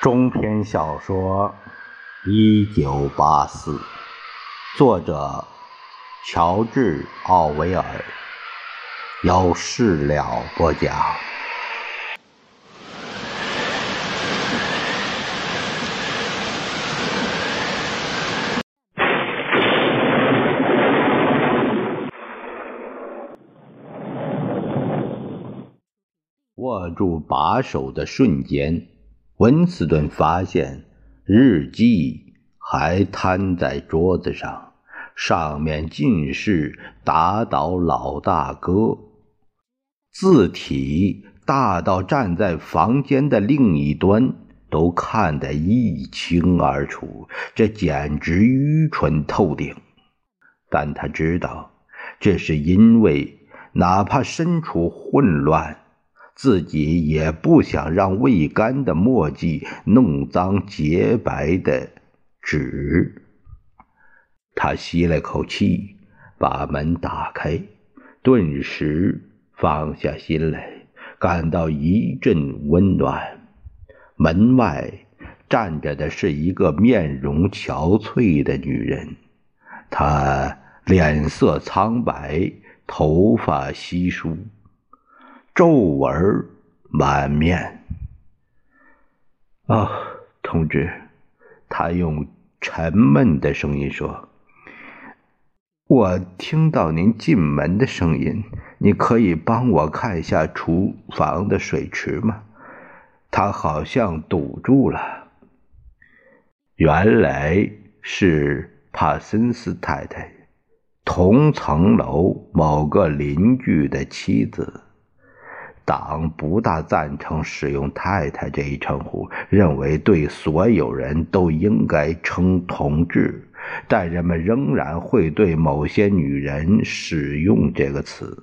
中篇小说《一九八四》，作者乔治·奥威尔，有事了播讲。握住把手的瞬间。温斯顿发现日记还摊在桌子上，上面尽是打倒老大哥，字体大到站在房间的另一端都看得一清二楚，这简直愚蠢透顶。但他知道，这是因为哪怕身处混乱。自己也不想让未干的墨迹弄脏洁白的纸。他吸了口气，把门打开，顿时放下心来，感到一阵温暖。门外站着的是一个面容憔悴的女人，她脸色苍白，头发稀疏。皱纹满面。啊，同志，他用沉闷的声音说：“我听到您进门的声音，你可以帮我看一下厨房的水池吗？它好像堵住了。”原来是帕森斯太太，同层楼某个邻居的妻子。党不大赞成使用“太太”这一称呼，认为对所有人都应该称同志，但人们仍然会对某些女人使用这个词。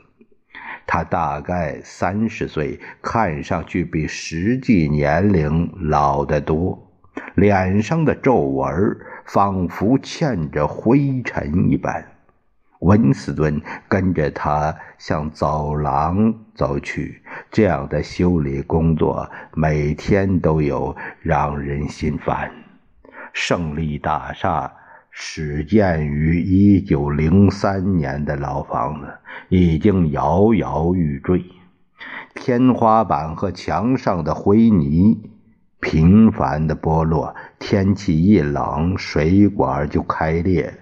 她大概三十岁，看上去比实际年龄老得多，脸上的皱纹仿佛嵌着灰尘一般。温斯顿跟着他向走廊走去。这样的修理工作每天都有，让人心烦。胜利大厦始建于一九零三年的老房子已经摇摇欲坠，天花板和墙上的灰泥频繁的剥落，天气一冷，水管就开裂。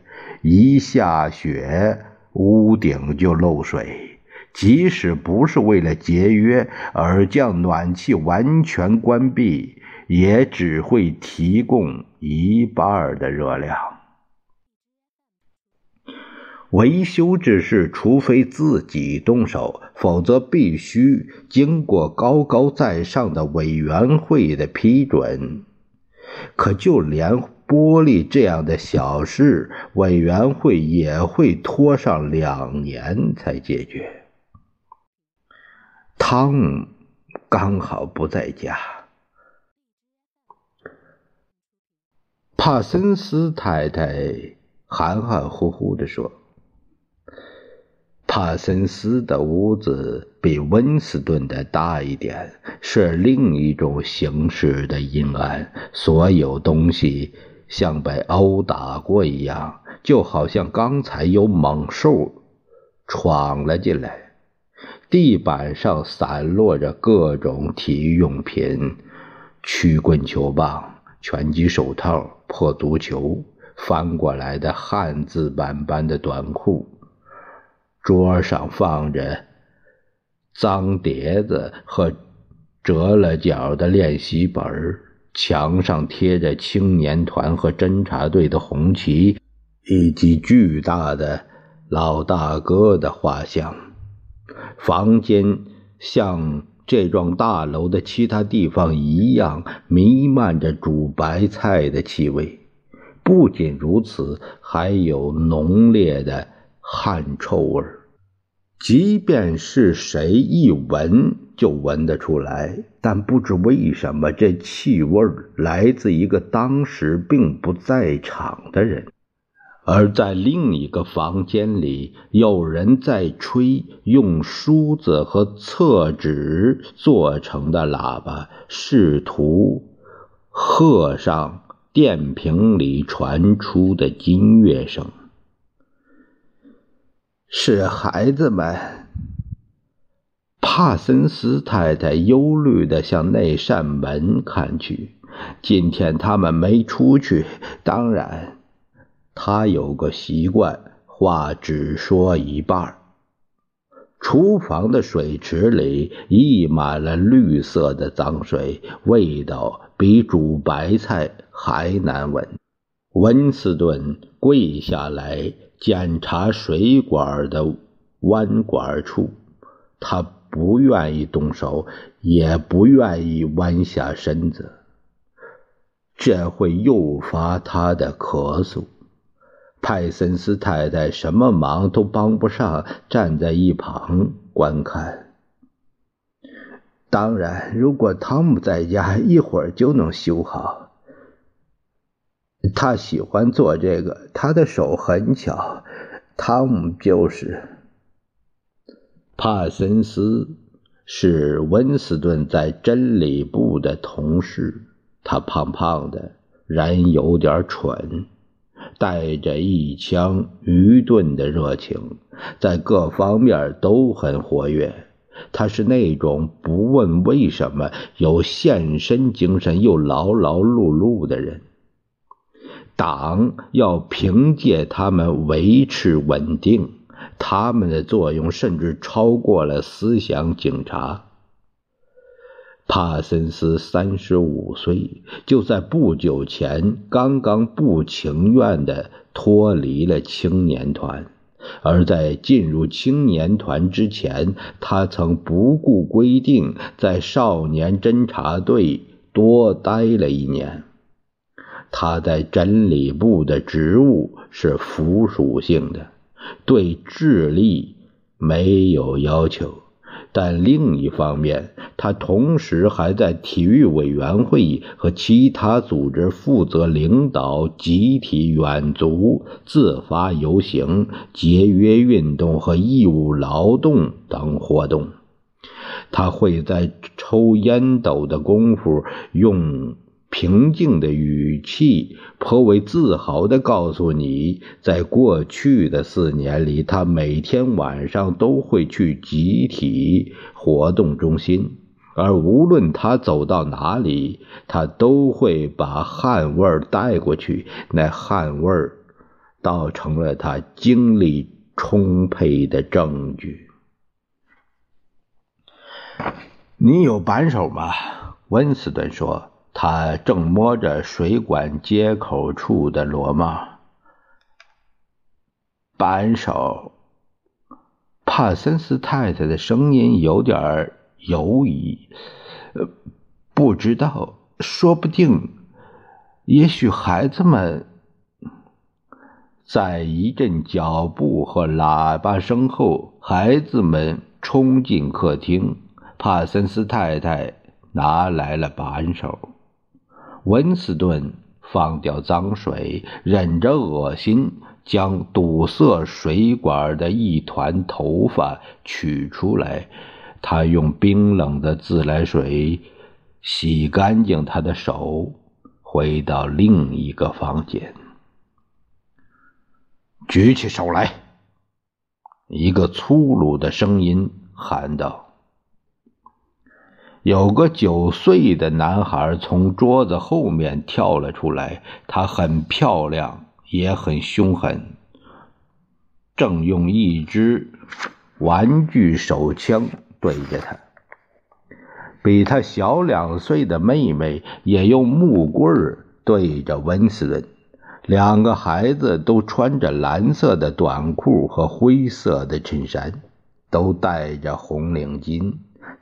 一下雪，屋顶就漏水。即使不是为了节约而将暖气完全关闭，也只会提供一半的热量。维修之事，除非自己动手，否则必须经过高高在上的委员会的批准。可就连……玻璃这样的小事，委员会也会拖上两年才解决。汤姆刚好不在家，帕森斯太太含含糊糊的说。帕森斯的屋子比温斯顿的大一点，是另一种形式的阴暗，所有东西。像被殴打过一样，就好像刚才有猛兽闯了进来。地板上散落着各种体育用品：曲棍球棒、拳击手套、破足球、翻过来的汉字版般的短裤。桌上放着脏碟子和折了角的练习本。墙上贴着青年团和侦察队的红旗，以及巨大的老大哥的画像。房间像这幢大楼的其他地方一样，弥漫着煮白菜的气味。不仅如此，还有浓烈的汗臭味。即便是谁一闻就闻得出来，但不知为什么这气味来自一个当时并不在场的人。而在另一个房间里，有人在吹用梳子和厕纸做成的喇叭，试图鹤上电瓶里传出的音乐声。是孩子们。帕森斯太太忧虑地向那扇门看去。今天他们没出去。当然，他有个习惯，话只说一半。厨房的水池里溢满了绿色的脏水，味道比煮白菜还难闻。温斯顿跪下来检查水管的弯管处，他不愿意动手，也不愿意弯下身子，这会诱发他的咳嗽。派森斯太太什么忙都帮不上，站在一旁观看。当然，如果汤姆在家，一会儿就能修好。他喜欢做这个，他的手很巧。汤姆就是。帕森斯是温斯顿在真理部的同事，他胖胖的，人有点蠢。带着一腔愚钝的热情，在各方面都很活跃。他是那种不问为什么、有献身精神又劳劳碌碌的人。党要凭借他们维持稳定，他们的作用甚至超过了思想警察。帕森斯三十五岁，就在不久前刚刚不情愿地脱离了青年团，而在进入青年团之前，他曾不顾规定在少年侦察队多待了一年。他在真理部的职务是附属性的，对智力没有要求。但另一方面，他同时还在体育委员会和其他组织负责领导集体远足、自发游行、节约运动和义务劳动等活动。他会在抽烟斗的功夫用。平静的语气，颇为自豪地告诉你，在过去的四年里，他每天晚上都会去集体活动中心，而无论他走到哪里，他都会把汗味带过去。那汗味，倒成了他精力充沛的证据。你有扳手吗？温斯顿说。他正摸着水管接口处的螺帽。扳手，帕森斯太太的声音有点犹疑。呃，不知道，说不定，也许孩子们在一阵脚步和喇叭声后，孩子们冲进客厅。帕森斯太太拿来了扳手。温斯顿放掉脏水，忍着恶心，将堵塞水管的一团头发取出来。他用冰冷的自来水洗干净他的手，回到另一个房间。举起手来！一个粗鲁的声音喊道。有个九岁的男孩从桌子后面跳了出来，他很漂亮，也很凶狠，正用一支玩具手枪对着他。比他小两岁的妹妹也用木棍对着温斯顿。两个孩子都穿着蓝色的短裤和灰色的衬衫，都戴着红领巾。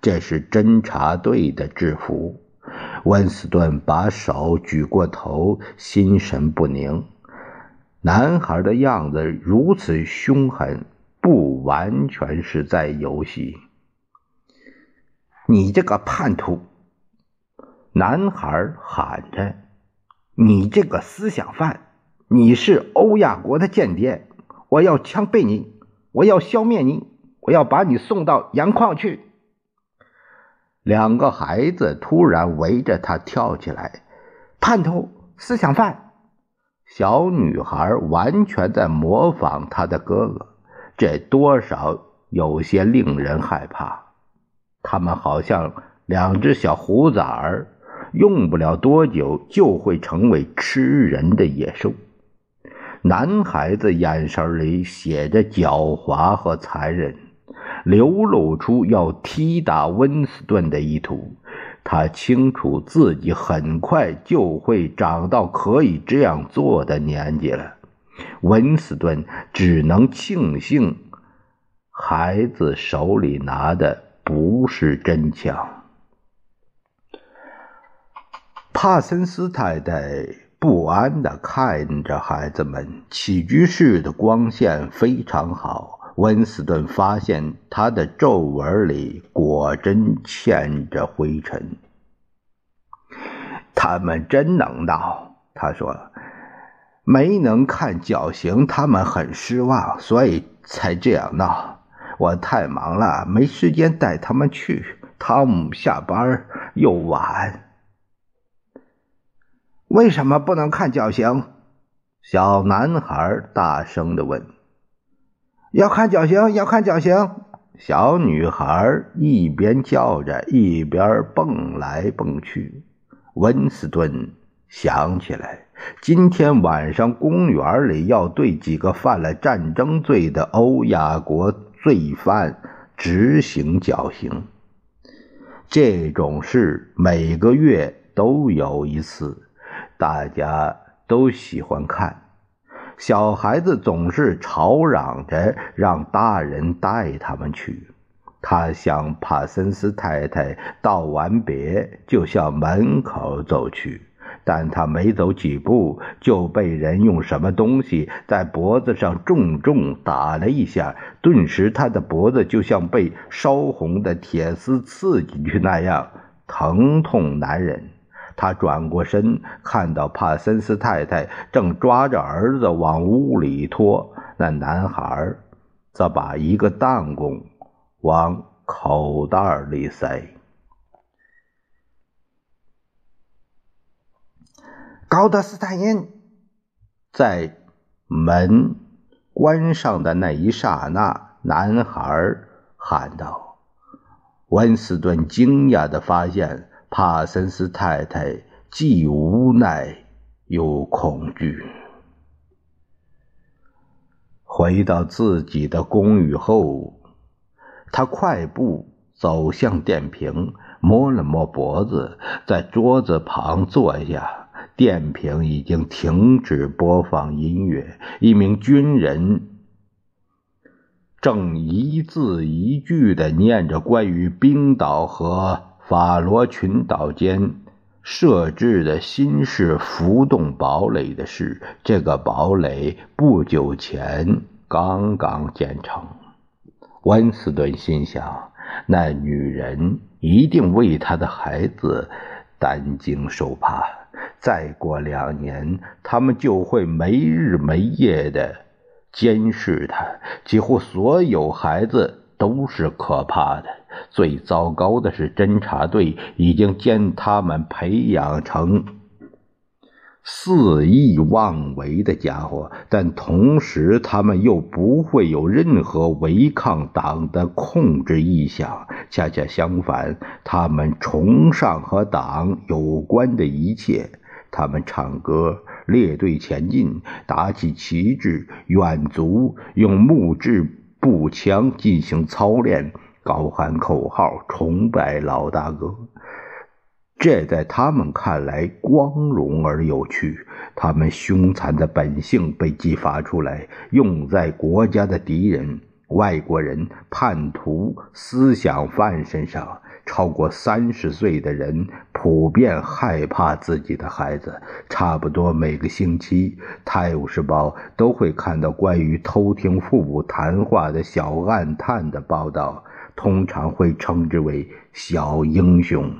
这是侦察队的制服。温斯顿把手举过头，心神不宁。男孩的样子如此凶狠，不完全是在游戏。你这个叛徒！男孩喊着：“你这个思想犯！你是欧亚国的间谍！我要枪毙你！我要消灭你！我要把你送到盐矿去！”两个孩子突然围着他跳起来，叛徒、思想犯。小女孩完全在模仿她的哥哥，这多少有些令人害怕。他们好像两只小虎崽儿，用不了多久就会成为吃人的野兽。男孩子眼神里写着狡猾和残忍，流露出要踢打温斯顿的意图。他清楚自己很快就会长到可以这样做的年纪了。温斯顿只能庆幸，孩子手里拿的不是真枪。帕森斯太太不安地看着孩子们，起居室的光线非常好。温斯顿发现他的皱纹里果真嵌着灰尘。他们真能闹，他说：“没能看绞刑，他们很失望，所以才这样闹。我太忙了，没时间带他们去。汤姆下班又晚。为什么不能看绞刑？”小男孩大声的问。要看绞刑，要看绞刑！小女孩一边叫着，一边蹦来蹦去。温斯顿想起来，今天晚上公园里要对几个犯了战争罪的欧亚国罪犯执行绞刑。这种事每个月都有一次，大家都喜欢看。小孩子总是吵嚷着让大人带他们去。他向帕森斯太太道完别，就向门口走去。但他没走几步，就被人用什么东西在脖子上重重打了一下。顿时，他的脖子就像被烧红的铁丝刺进去那样疼痛难忍。他转过身，看到帕森斯太太正抓着儿子往屋里拖，那男孩则把一个弹弓往口袋里塞。高德斯坦因在门关上的那一刹那，男孩喊道：“温斯顿，惊讶的发现。”帕森斯太太既无奈又恐惧。回到自己的公寓后，他快步走向电瓶，摸了摸脖子，在桌子旁坐下。电瓶已经停止播放音乐，一名军人正一字一句地念着关于冰岛和。法罗群岛间设置的新式浮动堡垒的事，这个堡垒不久前刚刚建成。温斯顿心想，那女人一定为她的孩子担惊受怕。再过两年，他们就会没日没夜的监视她。几乎所有孩子都是可怕的。最糟糕的是，侦察队已经将他们培养成肆意妄为的家伙，但同时他们又不会有任何违抗党的控制意向。恰恰相反，他们崇尚和党有关的一切。他们唱歌，列队前进，打起旗帜，远足，用木质步枪进行操练。高喊口号，崇拜老大哥，这在他们看来光荣而有趣。他们凶残的本性被激发出来，用在国家的敌人、外国人、叛徒、思想犯身上。超过三十岁的人普遍害怕自己的孩子。差不多每个星期，《泰晤士报》都会看到关于偷听父母谈话的小暗探的报道。通常会称之为“小英雄”，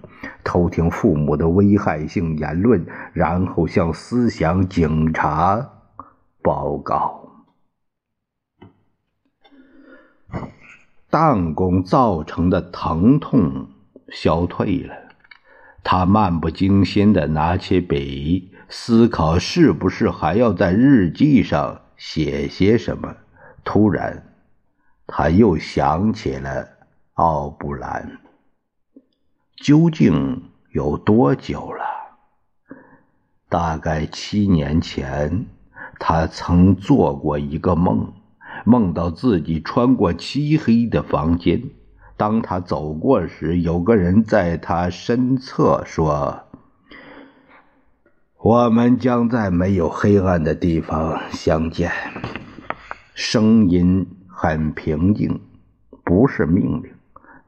偷听父母的危害性言论，然后向思想警察报告。弹弓造成的疼痛消退了，他漫不经心地拿起笔，思考是不是还要在日记上写些什么。突然，他又想起了奥布兰。究竟有多久了？大概七年前，他曾做过一个梦，梦到自己穿过漆黑的房间。当他走过时，有个人在他身侧说：“我们将在没有黑暗的地方相见。”声音很平静，不是命令。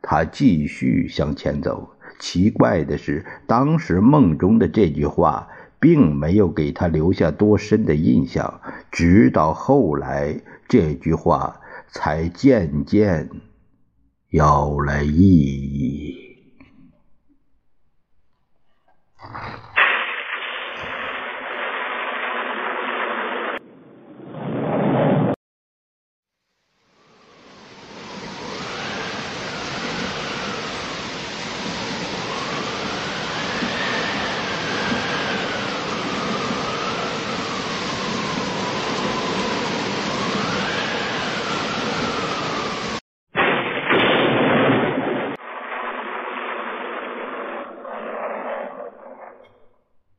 他继续向前走。奇怪的是，当时梦中的这句话并没有给他留下多深的印象，直到后来，这句话才渐渐有了意义。